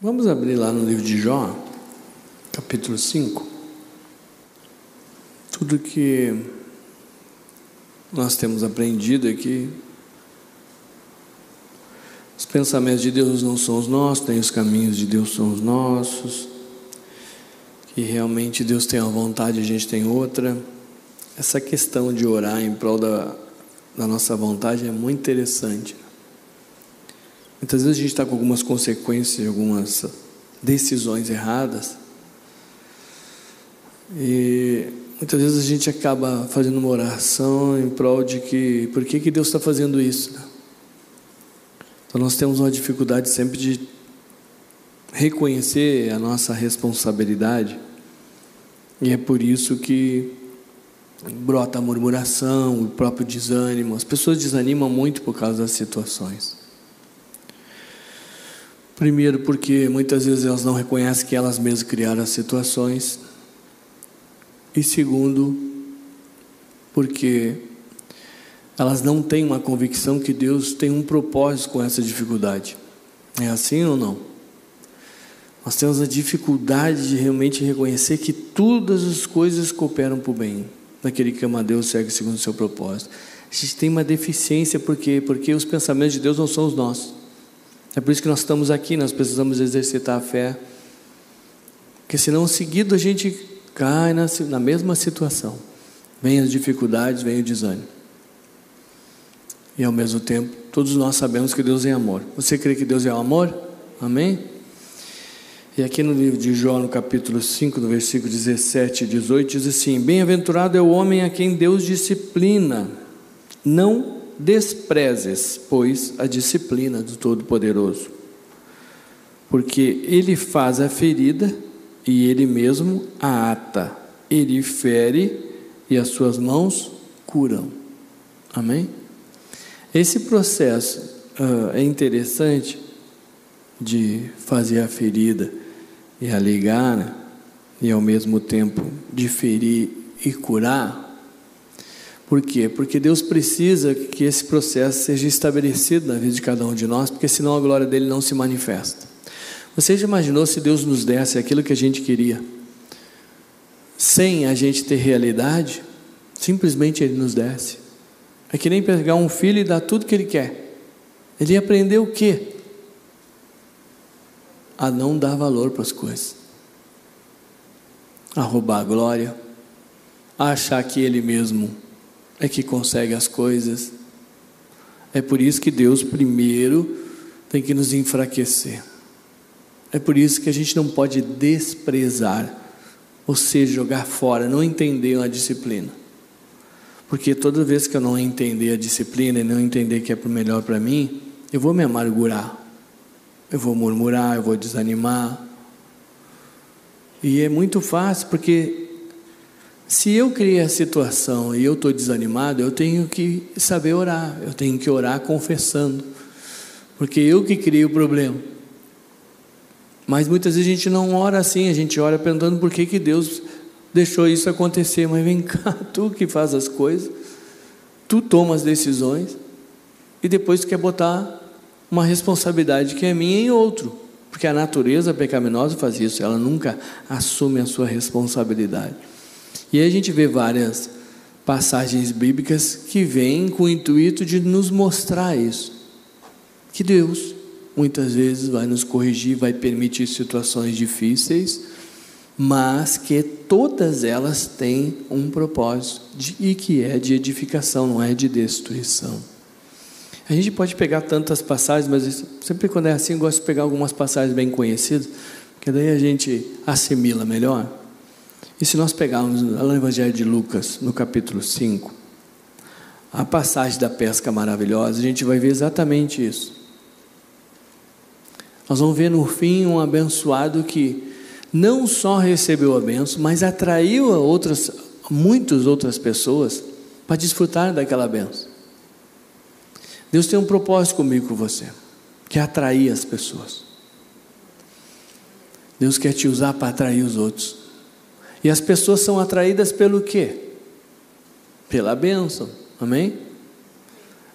Vamos abrir lá no livro de Jó, capítulo 5. Tudo que nós temos aprendido aqui, os pensamentos de Deus não são os nossos, nem os caminhos de Deus são os nossos, que realmente Deus tem uma vontade, a gente tem outra. Essa questão de orar em prol da, da nossa vontade é muito interessante. Muitas vezes a gente está com algumas consequências, algumas decisões erradas. E muitas vezes a gente acaba fazendo uma oração em prol de que, por que, que Deus está fazendo isso? Então nós temos uma dificuldade sempre de reconhecer a nossa responsabilidade. E é por isso que brota a murmuração, o próprio desânimo. As pessoas desanimam muito por causa das situações. Primeiro, porque muitas vezes elas não reconhecem que elas mesmas criaram as situações. E segundo, porque elas não têm uma convicção que Deus tem um propósito com essa dificuldade. É assim ou não? Nós temos a dificuldade de realmente reconhecer que todas as coisas cooperam para o bem, naquele que ama Deus segue segundo o seu propósito. A gente tem uma deficiência porque porque os pensamentos de Deus não são os nossos. É por isso que nós estamos aqui, nós precisamos exercitar a fé. Porque senão, seguido, a gente cai na, na mesma situação. Vem as dificuldades, vem o desânimo. E ao mesmo tempo, todos nós sabemos que Deus é amor. Você crê que Deus é amor? Amém? E aqui no livro de Jó, no capítulo 5, no versículo 17 e 18, diz assim: Bem-aventurado é o homem a quem Deus disciplina, não desprezes, pois, a disciplina do Todo-Poderoso, porque ele faz a ferida e ele mesmo a ata, ele fere e as suas mãos curam. Amém? Esse processo uh, é interessante de fazer a ferida e a ligar, né? e ao mesmo tempo de ferir e curar por quê? Porque Deus precisa que esse processo seja estabelecido na vida de cada um de nós, porque senão a glória dele não se manifesta. Você já imaginou se Deus nos desse aquilo que a gente queria, sem a gente ter realidade? Simplesmente Ele nos desse. É que nem pegar um filho e dar tudo que ele quer. Ele ia aprender o quê? A não dar valor para as coisas, a roubar a glória, a achar que ele mesmo é que consegue as coisas. É por isso que Deus primeiro tem que nos enfraquecer. É por isso que a gente não pode desprezar, ou seja, jogar fora, não entender a disciplina. Porque toda vez que eu não entender a disciplina e não entender que é para o melhor para mim, eu vou me amargurar, eu vou murmurar, eu vou desanimar. E é muito fácil, porque se eu criei a situação e eu estou desanimado, eu tenho que saber orar, eu tenho que orar confessando, porque eu que criei o problema. Mas muitas vezes a gente não ora assim, a gente ora perguntando por que, que Deus deixou isso acontecer. Mas vem cá, tu que faz as coisas, tu toma as decisões e depois tu quer botar uma responsabilidade que é minha em outro. Porque a natureza pecaminosa faz isso, ela nunca assume a sua responsabilidade. E a gente vê várias passagens bíblicas que vêm com o intuito de nos mostrar isso. Que Deus muitas vezes vai nos corrigir, vai permitir situações difíceis, mas que todas elas têm um propósito de, e que é de edificação, não é de destruição. A gente pode pegar tantas passagens, mas sempre quando é assim, eu gosto de pegar algumas passagens bem conhecidas, porque daí a gente assimila melhor. E se nós pegarmos no Evangelho de Lucas, no capítulo 5, a passagem da pesca maravilhosa, a gente vai ver exatamente isso. Nós vamos ver no fim um abençoado que não só recebeu a benção, mas atraiu a outras, muitas outras pessoas para desfrutar daquela benção. Deus tem um propósito comigo com você, que é atrair as pessoas. Deus quer te usar para atrair os outros. E as pessoas são atraídas pelo quê? Pela bênção. Amém?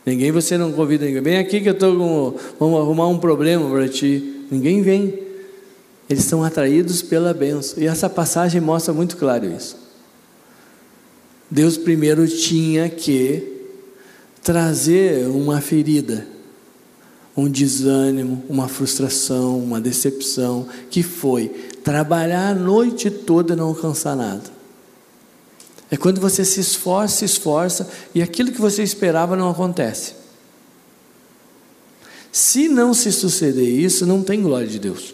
Ninguém, você não convida ninguém. Vem aqui que eu estou com. Vamos arrumar um problema para ti. Ninguém vem. Eles são atraídos pela benção. E essa passagem mostra muito claro isso. Deus primeiro tinha que trazer uma ferida, um desânimo, uma frustração, uma decepção, que foi trabalhar a noite toda e não alcançar nada. É quando você se esforça, se esforça e aquilo que você esperava não acontece. Se não se suceder isso, não tem glória de Deus.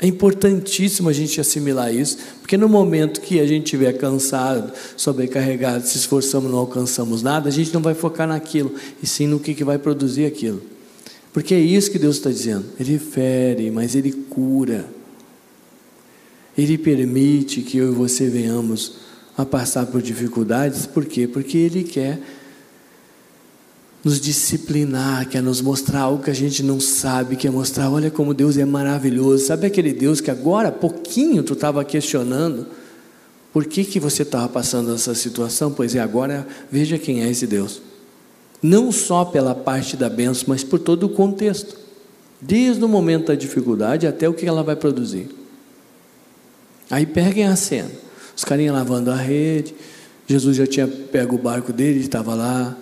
É importantíssimo a gente assimilar isso, porque no momento que a gente estiver cansado, sobrecarregado, se esforçamos não alcançamos nada, a gente não vai focar naquilo, e sim no que, que vai produzir aquilo. Porque é isso que Deus está dizendo. Ele fere, mas Ele cura. Ele permite que eu e você venhamos a passar por dificuldades, por quê? Porque Ele quer nos disciplinar, quer nos mostrar algo que a gente não sabe, quer mostrar, olha como Deus é maravilhoso. Sabe aquele Deus que agora, pouquinho, tu estava questionando, por que, que você estava passando essa situação? Pois é, agora veja quem é esse Deus. Não só pela parte da benção, mas por todo o contexto. Desde o momento da dificuldade até o que ela vai produzir. Aí peguem a cena. Os carinhas lavando a rede. Jesus já tinha pego o barco dele, estava lá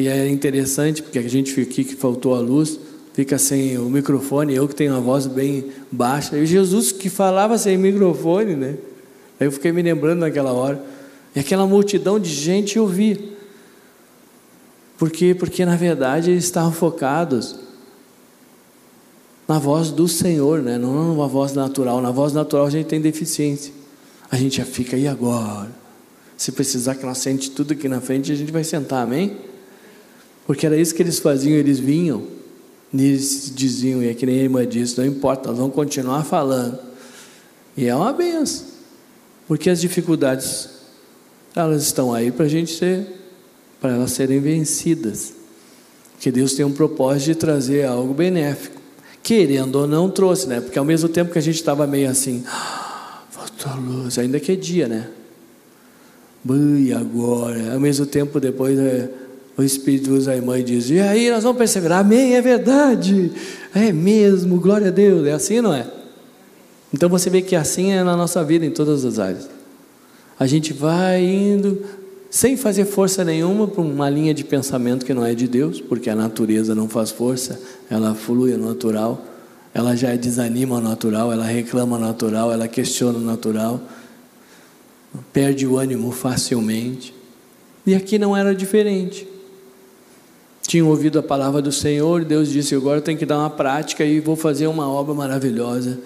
e é interessante porque a gente fica aqui que faltou a luz, fica sem o microfone, eu que tenho uma voz bem baixa. E Jesus que falava sem microfone, né? Aí eu fiquei me lembrando naquela hora. E aquela multidão de gente ouvia. Por quê? Porque na verdade eles estavam focados na voz do Senhor, né? não numa voz natural. Na voz natural a gente tem deficiência. A gente já fica, e agora? Se precisar que nós sente tudo aqui na frente, a gente vai sentar, amém? Porque era isso que eles faziam, eles vinham, eles diziam, e é que nem a irmã disse, não importa, vamos continuar falando. E é uma benção, porque as dificuldades, elas estão aí para a gente ser, para elas serem vencidas. Que Deus tem um propósito de trazer algo benéfico. Querendo ou não, trouxe, né? Porque ao mesmo tempo que a gente estava meio assim, ah, faltou luz, ainda que é dia, né? E agora? Ao mesmo tempo, depois é, o Espírito usa a irmã e diz: E aí nós vamos perseverar, amém, é verdade, é mesmo, glória a Deus, é assim, não é? Então você vê que assim é na nossa vida, em todas as áreas. A gente vai indo, sem fazer força nenhuma, para uma linha de pensamento que não é de Deus, porque a natureza não faz força, ela flui no natural, ela já desanima o natural, ela reclama o natural, ela questiona o natural, perde o ânimo facilmente. E aqui não era diferente tinham ouvido a palavra do Senhor, Deus disse: agora tenho que dar uma prática e vou fazer uma obra maravilhosa.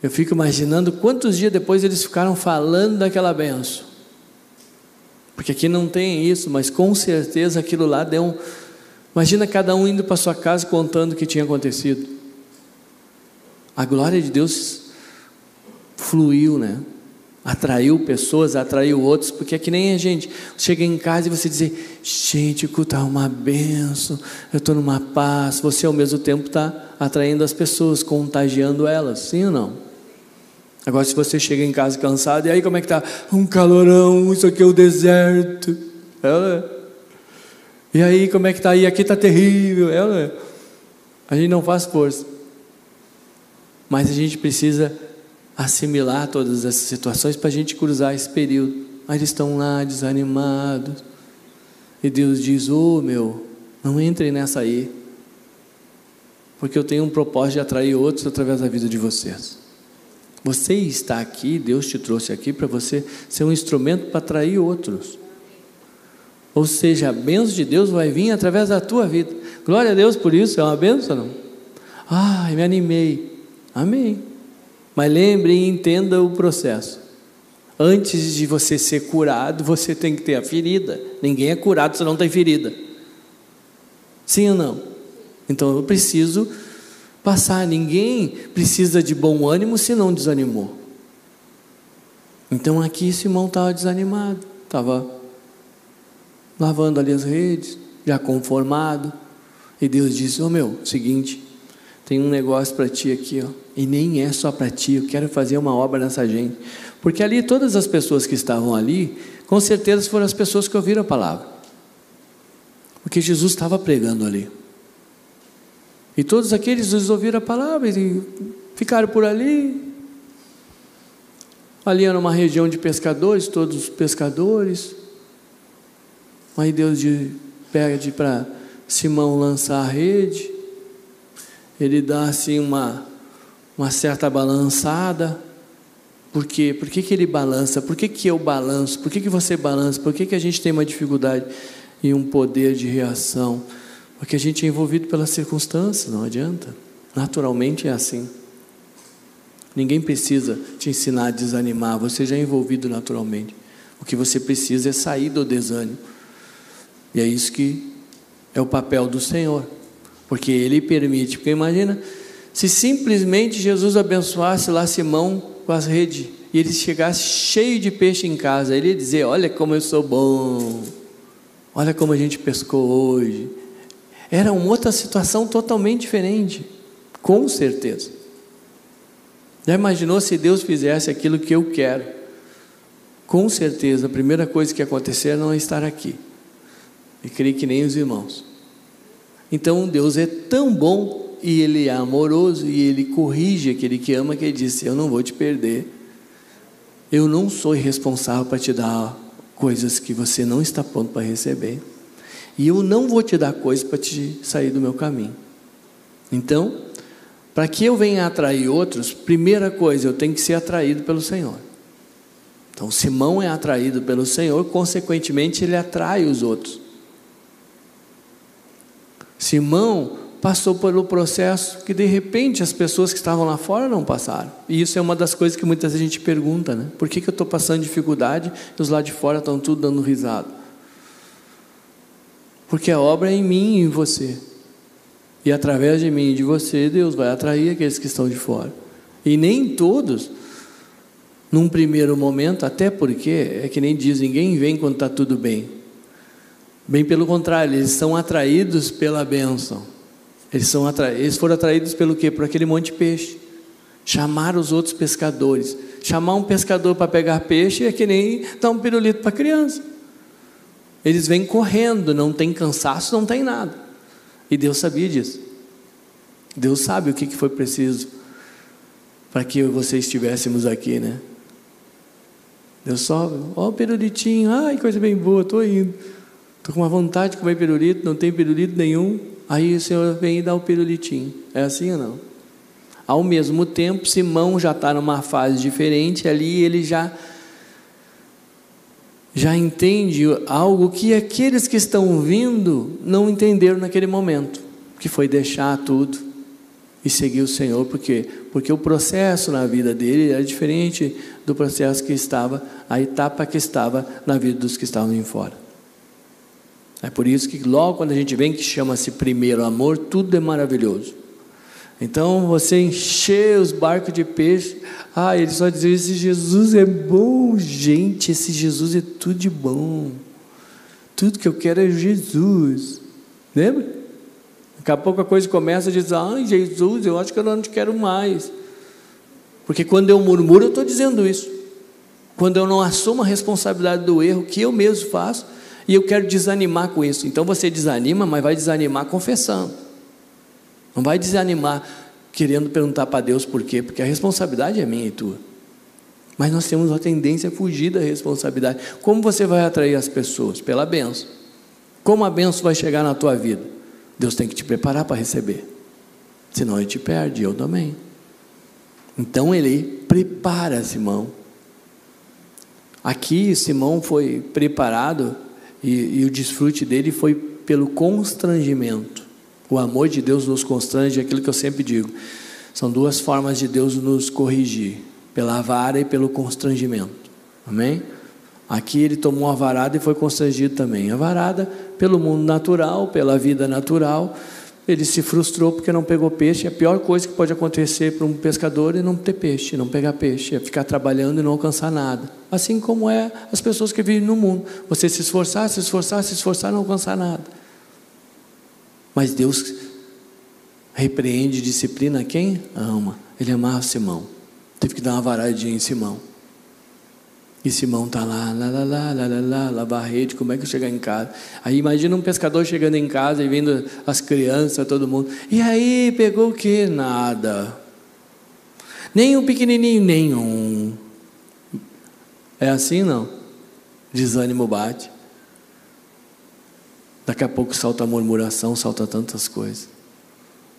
Eu fico imaginando quantos dias depois eles ficaram falando daquela benção. Porque aqui não tem isso, mas com certeza aquilo lá deu um. Imagina cada um indo para sua casa contando o que tinha acontecido. A glória de Deus fluiu, né? atraiu pessoas, atraiu outros, porque é que nem a gente chega em casa e você dizer, gente, o culto é uma benção, eu estou numa paz, você ao mesmo tempo está atraindo as pessoas, contagiando elas, sim ou não? Agora se você chega em casa cansado, e aí como é que está? Um calorão, isso aqui é o deserto. Ela, e aí como é que está? E aqui está terrível. Ela, a gente não faz força. Mas a gente precisa assimilar todas essas situações para a gente cruzar esse período. Mas eles estão lá desanimados. E Deus diz: Ô oh, meu, não entrem nessa aí. Porque eu tenho um propósito de atrair outros através da vida de vocês. Você está aqui, Deus te trouxe aqui para você ser um instrumento para atrair outros. Ou seja, a bênção de Deus vai vir através da tua vida. Glória a Deus por isso, é uma bênção, não? Ai, me animei. Amém. Mas lembre e entenda o processo. Antes de você ser curado, você tem que ter a ferida. Ninguém é curado se não tem ferida. Sim ou não? Então eu preciso passar. Ninguém precisa de bom ânimo se não desanimou. Então aqui Simão estava desanimado, estava lavando ali as redes, já conformado. E Deus disse: Ô oh, meu, seguinte, tem um negócio para ti aqui, ó. E nem é só para ti, eu quero fazer uma obra nessa gente. Porque ali, todas as pessoas que estavam ali, com certeza foram as pessoas que ouviram a palavra. Porque Jesus estava pregando ali. E todos aqueles eles ouviram a palavra e Ficaram por ali. Ali era uma região de pescadores, todos pescadores. Aí Deus pede para Simão lançar a rede. Ele dá assim uma, uma certa balançada. Por quê? Por que, que ele balança? Por que, que eu balanço? Por que, que você balança? Por que, que a gente tem uma dificuldade e um poder de reação? Porque a gente é envolvido pelas circunstâncias, não adianta. Naturalmente é assim. Ninguém precisa te ensinar a desanimar, você já é envolvido naturalmente. O que você precisa é sair do desânimo. E é isso que é o papel do Senhor. Porque Ele permite. Porque imagina, se simplesmente Jesus abençoasse lá Simão com as redes e ele chegasse cheio de peixe em casa, ele ia dizer: Olha como eu sou bom, olha como a gente pescou hoje. Era uma outra situação totalmente diferente, com certeza. Já imaginou se Deus fizesse aquilo que eu quero? Com certeza, a primeira coisa que acontecer não é estar aqui. E creio que nem os irmãos. Então Deus é tão bom e ele é amoroso e ele corrige aquele que ama, que ele disse: Eu não vou te perder. Eu não sou responsável para te dar coisas que você não está pronto para receber. E eu não vou te dar coisas para te sair do meu caminho. Então, para que eu venha atrair outros, primeira coisa, eu tenho que ser atraído pelo Senhor. Então, Simão é atraído pelo Senhor, consequentemente, ele atrai os outros. Simão passou pelo processo que de repente as pessoas que estavam lá fora não passaram. E isso é uma das coisas que muitas vezes a gente pergunta, né? Por que, que eu estou passando dificuldade e os lá de fora estão tudo dando risada? Porque a obra é em mim e em você. E através de mim e de você, Deus vai atrair aqueles que estão de fora. E nem todos, num primeiro momento, até porque, é que nem diz, ninguém vem quando está tudo bem. Bem pelo contrário, eles são atraídos pela bênção. Eles, são atra... eles foram atraídos pelo quê? Por aquele monte de peixe. Chamar os outros pescadores. Chamar um pescador para pegar peixe é que nem dar um pirulito para criança. Eles vêm correndo, não tem cansaço, não tem nada. E Deus sabia disso. Deus sabe o que foi preciso para que você estivéssemos aqui, né? Deus só, ó o pirulitinho, ai, coisa bem boa, estou indo. Estou com uma vontade de comer pirulito, não tem pirulito nenhum. Aí o Senhor vem e dá o pirulitinho. É assim ou não? Ao mesmo tempo, Simão já está numa fase diferente, ali ele já já entende algo que aqueles que estão vindo não entenderam naquele momento, que foi deixar tudo e seguir o Senhor, por quê? Porque o processo na vida dele era diferente do processo que estava, a etapa que estava na vida dos que estavam em fora. É por isso que logo quando a gente vem que chama-se primeiro amor, tudo é maravilhoso. Então você encher os barcos de peixe, ah, ele só dizia: esse Jesus é bom, gente, esse Jesus é tudo de bom. Tudo que eu quero é Jesus. Lembra? Daqui a pouco a coisa começa a dizer: ai, Jesus, eu acho que eu não te quero mais. Porque quando eu murmuro, eu estou dizendo isso. Quando eu não assumo a responsabilidade do erro que eu mesmo faço, e eu quero desanimar com isso. Então você desanima, mas vai desanimar confessando. Não vai desanimar querendo perguntar para Deus por quê, porque a responsabilidade é minha e tua. Mas nós temos uma tendência a fugir da responsabilidade. Como você vai atrair as pessoas? Pela benção. Como a benção vai chegar na tua vida? Deus tem que te preparar para receber. Senão ele te perde, eu também. Então ele prepara Simão. Aqui Simão foi preparado e, e o desfrute dele foi pelo constrangimento. O amor de Deus nos constrange, é aquilo que eu sempre digo. São duas formas de Deus nos corrigir: pela vara e pelo constrangimento. Amém? Aqui ele tomou a varada e foi constrangido também. A varada pelo mundo natural, pela vida natural, ele se frustrou porque não pegou peixe. A pior coisa que pode acontecer para um pescador é não ter peixe, não pegar peixe, é ficar trabalhando e não alcançar nada. Assim como é as pessoas que vivem no mundo. Você se esforçar, se esforçar, se esforçar, não alcançar nada. Mas Deus repreende e disciplina quem ama. Ele amava Simão. Teve que dar uma varadinha em Simão. E Simão está lá, lá, lá, lá, lá, lá, lá, lavar rede, como é que eu chegar em casa? Aí imagina um pescador chegando em casa e vendo as crianças, todo mundo. E aí, pegou o quê? Nada. Nem um pequenininho, nenhum. É assim não? Desânimo bate. Daqui a pouco salta a murmuração, salta tantas coisas.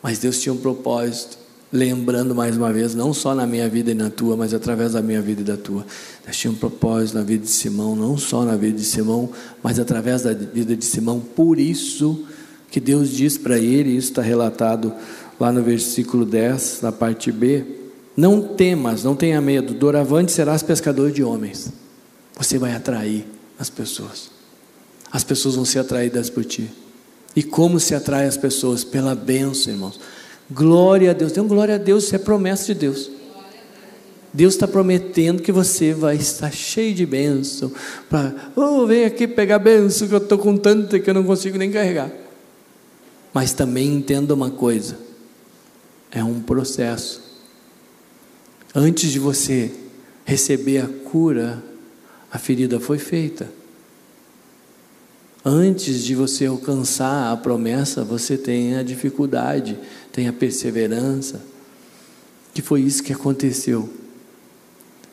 Mas Deus tinha um propósito, lembrando mais uma vez, não só na minha vida e na tua, mas através da minha vida e da tua. Deus tinha um propósito na vida de Simão, não só na vida de Simão, mas através da vida de Simão. Por isso que Deus diz para ele, isso está relatado lá no versículo 10, na parte B: Não temas, não tenha medo, doravante serás pescador de homens. Você vai atrair as pessoas. As pessoas vão ser atraídas por ti. E como se atrai as pessoas? Pela bênção, irmãos. Glória a Deus. Um glória a Deus, isso é promessa de Deus. Deus está prometendo que você vai estar cheio de bênção. Para, oh, vem aqui pegar bênção, que eu estou com tanta que eu não consigo nem carregar. Mas também entenda uma coisa: é um processo. Antes de você receber a cura, a ferida foi feita. Antes de você alcançar a promessa, você tem a dificuldade, tem a perseverança. Que foi isso que aconteceu.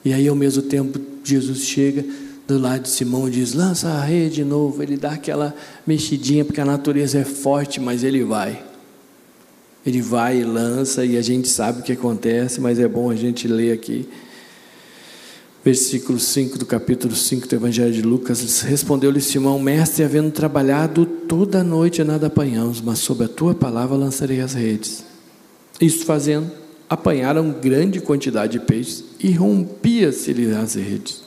E aí, ao mesmo tempo, Jesus chega do lado de Simão e diz: lança a rede de novo. Ele dá aquela mexidinha, porque a natureza é forte, mas ele vai. Ele vai e lança, e a gente sabe o que acontece, mas é bom a gente ler aqui. Versículo 5 do capítulo 5 do Evangelho de Lucas: Respondeu-lhe Simão, mestre, havendo trabalhado toda a noite, nada apanhamos, mas sob a tua palavra lançarei as redes. Isto fazendo, apanharam grande quantidade de peixes e rompia-se-lhe as redes.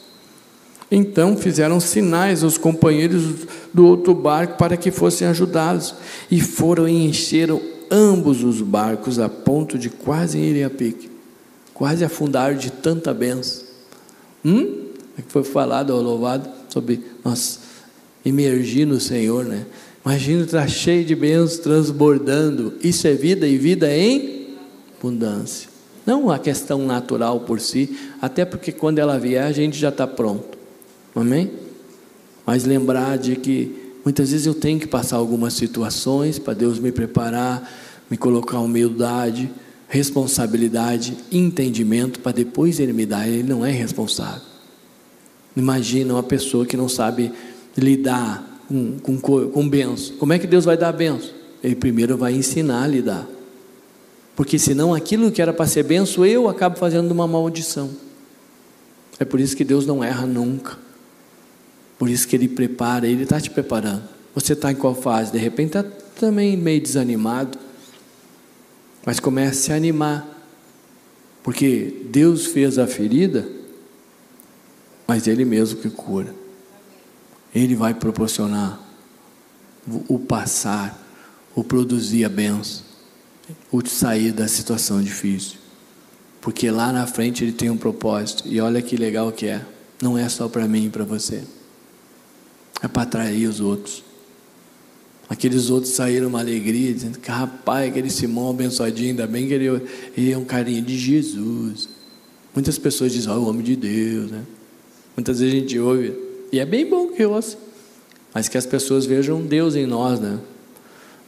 Então fizeram sinais aos companheiros do outro barco para que fossem ajudá-los, e foram e encheram ambos os barcos a ponto de quase irem a pique, quase afundaram de tanta benção. Hum? É foi falado ou louvado sobre nós emergir no Senhor, né? Imagina estar cheio de bênçãos transbordando. Isso é vida e vida em abundância. Não a questão natural por si, até porque quando ela vier a gente já está pronto. Amém? Mas lembrar de que muitas vezes eu tenho que passar algumas situações para Deus me preparar, me colocar humildade, responsabilidade, entendimento, para depois Ele me dar. Ele não é responsável. Imagina uma pessoa que não sabe lidar com, com, com benção. Como é que Deus vai dar benção? Ele primeiro vai ensinar a lidar. Porque senão aquilo que era para ser benção, eu acabo fazendo uma maldição. É por isso que Deus não erra nunca. Por isso que Ele prepara, Ele está te preparando. Você está em qual fase? De repente está também meio desanimado. Mas comece a animar. Porque Deus fez a ferida, mas Ele mesmo que cura. Ele vai proporcionar o passar, o produzir a benção, o sair da situação difícil. Porque lá na frente Ele tem um propósito. E olha que legal que é. Não é só para mim e para você é para atrair os outros. Aqueles outros saíram uma alegria, dizendo que rapaz, aquele Simão abençoadinho, ainda bem que ele, ele é um carinho de Jesus. Muitas pessoas dizem, oh, o homem de Deus, né? Muitas vezes a gente ouve, e é bem bom que ouça, mas que as pessoas vejam Deus em nós, né?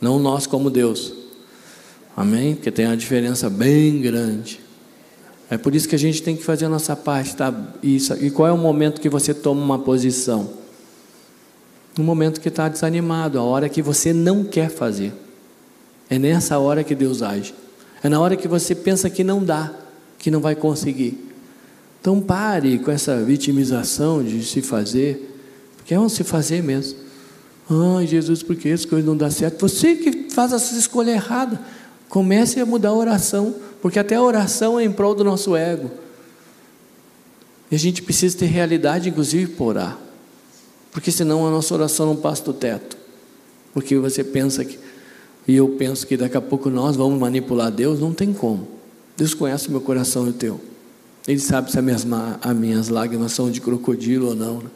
Não nós como Deus. Amém? Porque tem uma diferença bem grande. É por isso que a gente tem que fazer a nossa parte, tá? E qual é o momento que você toma uma posição? No momento que está desanimado, a hora que você não quer fazer. É nessa hora que Deus age. É na hora que você pensa que não dá, que não vai conseguir. Então pare com essa vitimização de se fazer, porque é um se fazer mesmo. Ai, Jesus, por que as coisas não dão certo? Você que faz essa escolha errada. Comece a mudar a oração, porque até a oração é em prol do nosso ego. E a gente precisa ter realidade, inclusive, por orar. Porque senão a nossa oração não passa do teto. Porque você pensa que, e eu penso que daqui a pouco nós vamos manipular Deus, não tem como. Deus conhece o meu coração e o teu. Ele sabe se as minhas, as minhas lágrimas são de crocodilo ou não. Né?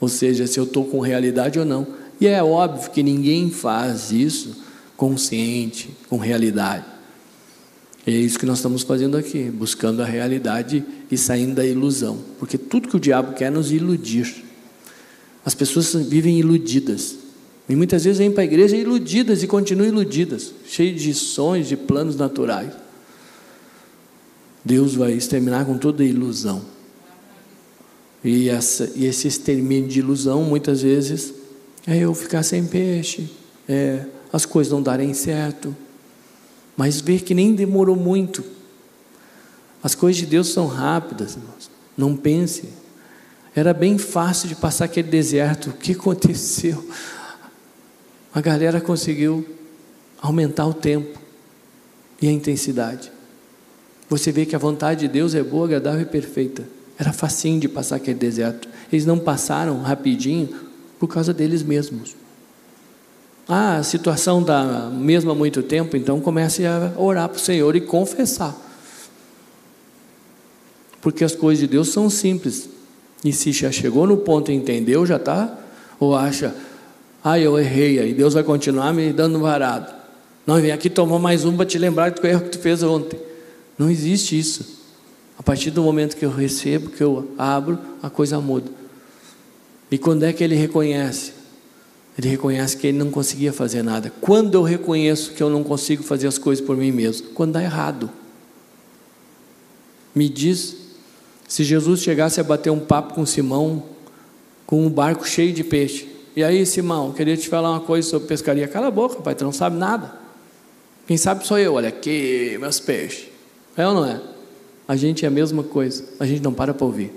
Ou seja, se eu estou com realidade ou não. E é óbvio que ninguém faz isso consciente, com realidade. E é isso que nós estamos fazendo aqui, buscando a realidade e saindo da ilusão. Porque tudo que o diabo quer é nos iludir. As pessoas vivem iludidas. E muitas vezes vêm para a igreja iludidas e continuam iludidas, cheias de sonhos, de planos naturais. Deus vai exterminar com toda ilusão. E, essa, e esse extermínio de ilusão, muitas vezes, é eu ficar sem peixe, é as coisas não darem certo. Mas ver que nem demorou muito. As coisas de Deus são rápidas, irmãos. Não pense. Era bem fácil de passar aquele deserto. O que aconteceu? A galera conseguiu aumentar o tempo e a intensidade. Você vê que a vontade de Deus é boa, agradável e perfeita. Era facinho de passar aquele deserto. Eles não passaram rapidinho por causa deles mesmos. Ah, a situação está mesmo há muito tempo, então comece a orar para o Senhor e confessar. Porque as coisas de Deus são simples. E se já chegou no ponto e entendeu, já está? Ou acha, ah, eu errei, aí Deus vai continuar me dando varado. Não, vem aqui tomar mais um para te lembrar do erro que tu fez ontem. Não existe isso. A partir do momento que eu recebo, que eu abro, a coisa muda. E quando é que ele reconhece? Ele reconhece que ele não conseguia fazer nada. Quando eu reconheço que eu não consigo fazer as coisas por mim mesmo? Quando dá errado. Me diz, se Jesus chegasse a bater um papo com Simão, com um barco cheio de peixe. E aí, Simão, queria te falar uma coisa sobre pescaria. Cala a boca, pai, tu não sabe nada. Quem sabe sou eu, olha aqui, meus peixes. É ou não é? A gente é a mesma coisa, a gente não para para ouvir.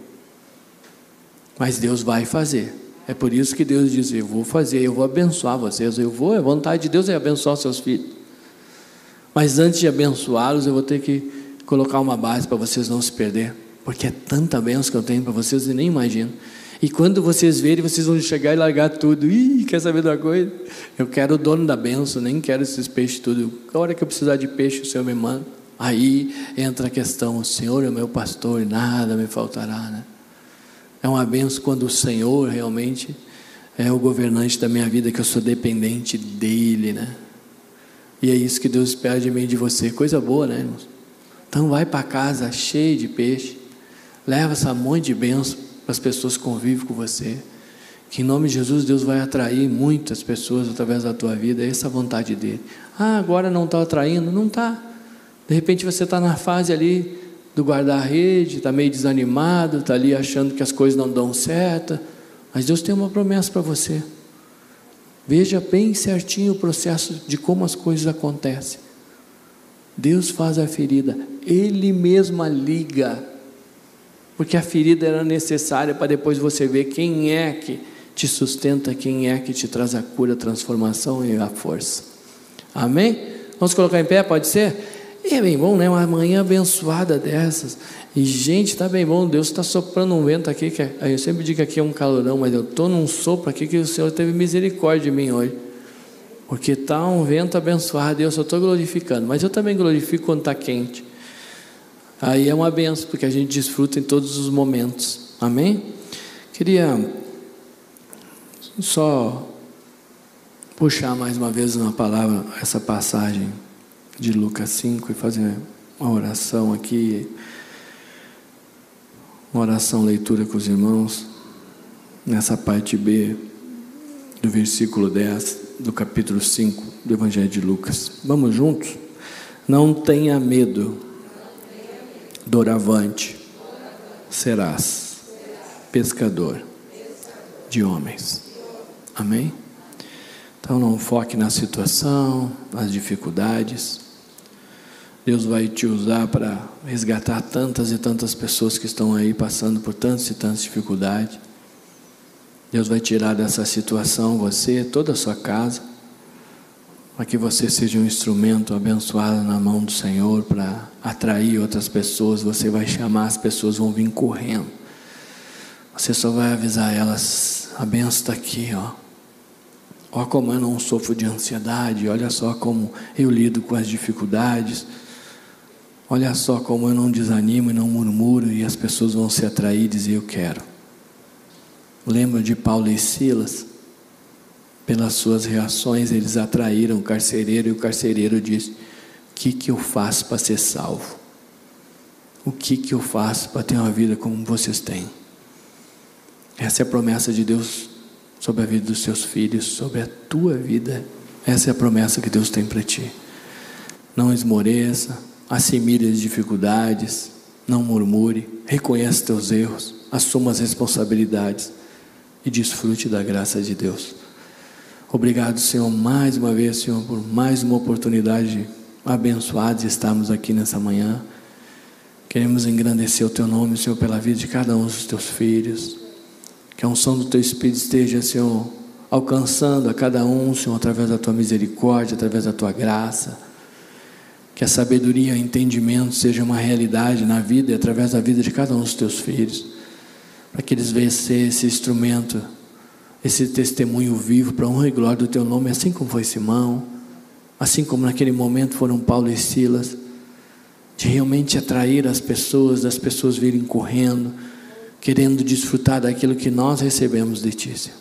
Mas Deus vai fazer. É por isso que Deus diz: Eu vou fazer, eu vou abençoar vocês, eu vou, a vontade de Deus é abençoar seus filhos. Mas antes de abençoá-los, eu vou ter que colocar uma base para vocês não se perder, porque é tanta bênção que eu tenho para vocês e nem imagino. E quando vocês verem, vocês vão chegar e largar tudo. Ih, quer saber de uma coisa? Eu quero o dono da benção, nem quero esses peixes tudo. A hora que eu precisar de peixe, o Senhor me manda. Aí entra a questão: o Senhor é meu pastor e nada me faltará, né? É uma benção quando o Senhor realmente é o governante da minha vida, que eu sou dependente dEle, né? E é isso que Deus espera de mim e de você. Coisa boa, né, irmãos? Então vai para casa cheio de peixe, leva essa monte de bênção para as pessoas que convivem com você. Que em nome de Jesus Deus vai atrair muitas pessoas através da tua vida, é essa vontade dele. Ah, agora não está atraindo? Não está. De repente você está na fase ali do guarda-rede, está meio desanimado, está ali achando que as coisas não dão certo. Mas Deus tem uma promessa para você. Veja bem certinho o processo de como as coisas acontecem. Deus faz a ferida, Ele mesmo a liga, porque a ferida era necessária para depois você ver quem é que te sustenta, quem é que te traz a cura, a transformação e a força. Amém? Vamos colocar em pé, pode ser? é bem bom, né? Uma manhã abençoada dessas. E, gente, está bem bom. Deus está soprando um vento aqui. Que é, eu sempre digo que aqui é um calorão, mas eu estou num sopro aqui que o Senhor teve misericórdia de mim hoje. Porque está um vento abençoado e eu só estou glorificando. Mas eu também glorifico quando está quente. Aí é uma benção, porque a gente desfruta em todos os momentos. Amém? Queria só puxar mais uma vez uma palavra, essa passagem de Lucas 5 e fazer uma oração aqui, uma oração leitura com os irmãos, nessa parte B do versículo 10 do capítulo 5 do Evangelho de Lucas. Vamos juntos? Não tenha medo, doravante serás pescador de homens. Amém? Então não foque na situação, nas dificuldades. Deus vai te usar para resgatar tantas e tantas pessoas que estão aí passando por tantas e tantas dificuldades. Deus vai tirar dessa situação você, toda a sua casa, para que você seja um instrumento abençoado na mão do Senhor para atrair outras pessoas. Você vai chamar, as pessoas vão vir correndo. Você só vai avisar elas: a benção está aqui, ó. Olha como eu não sofro de ansiedade, olha só como eu lido com as dificuldades. Olha só como eu não desanimo e não murmuro e as pessoas vão se atrair e dizer eu quero. Lembra de Paulo e Silas? Pelas suas reações, eles atraíram o carcereiro e o carcereiro disse: O que, que eu faço para ser salvo? O que, que eu faço para ter uma vida como vocês têm? Essa é a promessa de Deus sobre a vida dos seus filhos, sobre a tua vida. Essa é a promessa que Deus tem para ti. Não esmoreça, assimile as dificuldades, não murmure, reconhece teus erros, assuma as responsabilidades e desfrute da graça de Deus. Obrigado, Senhor, mais uma vez, Senhor, por mais uma oportunidade abençoada de estarmos aqui nessa manhã. Queremos engrandecer o Teu nome, Senhor, pela vida de cada um dos Teus filhos. Que a unção do Teu Espírito esteja, Senhor, alcançando a cada um, Senhor, através da Tua misericórdia, através da Tua graça. Que a sabedoria e o entendimento seja uma realidade na vida e através da vida de cada um dos Teus filhos. Para que eles venham ser esse instrumento, esse testemunho vivo para honra e glória do Teu nome, assim como foi Simão, assim como naquele momento foram Paulo e Silas, de realmente atrair as pessoas, das pessoas virem correndo, querendo desfrutar daquilo que nós recebemos de Ti.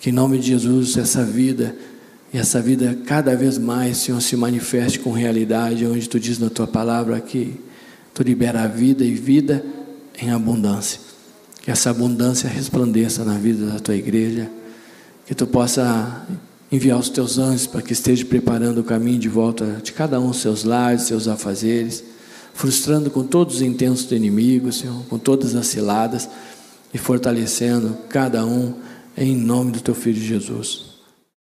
Que em nome de Jesus, essa vida, e essa vida cada vez mais, Senhor, se manifeste com realidade, onde Tu diz na Tua palavra que Tu libera a vida e vida em abundância. Que essa abundância resplandeça na vida da Tua igreja, que Tu possa enviar os Teus anjos para que esteja preparando o caminho de volta de cada um, seus lares, seus afazeres, frustrando com todos os intensos do inimigo, Senhor, com todas as ciladas e fortalecendo cada um em nome do teu filho Jesus.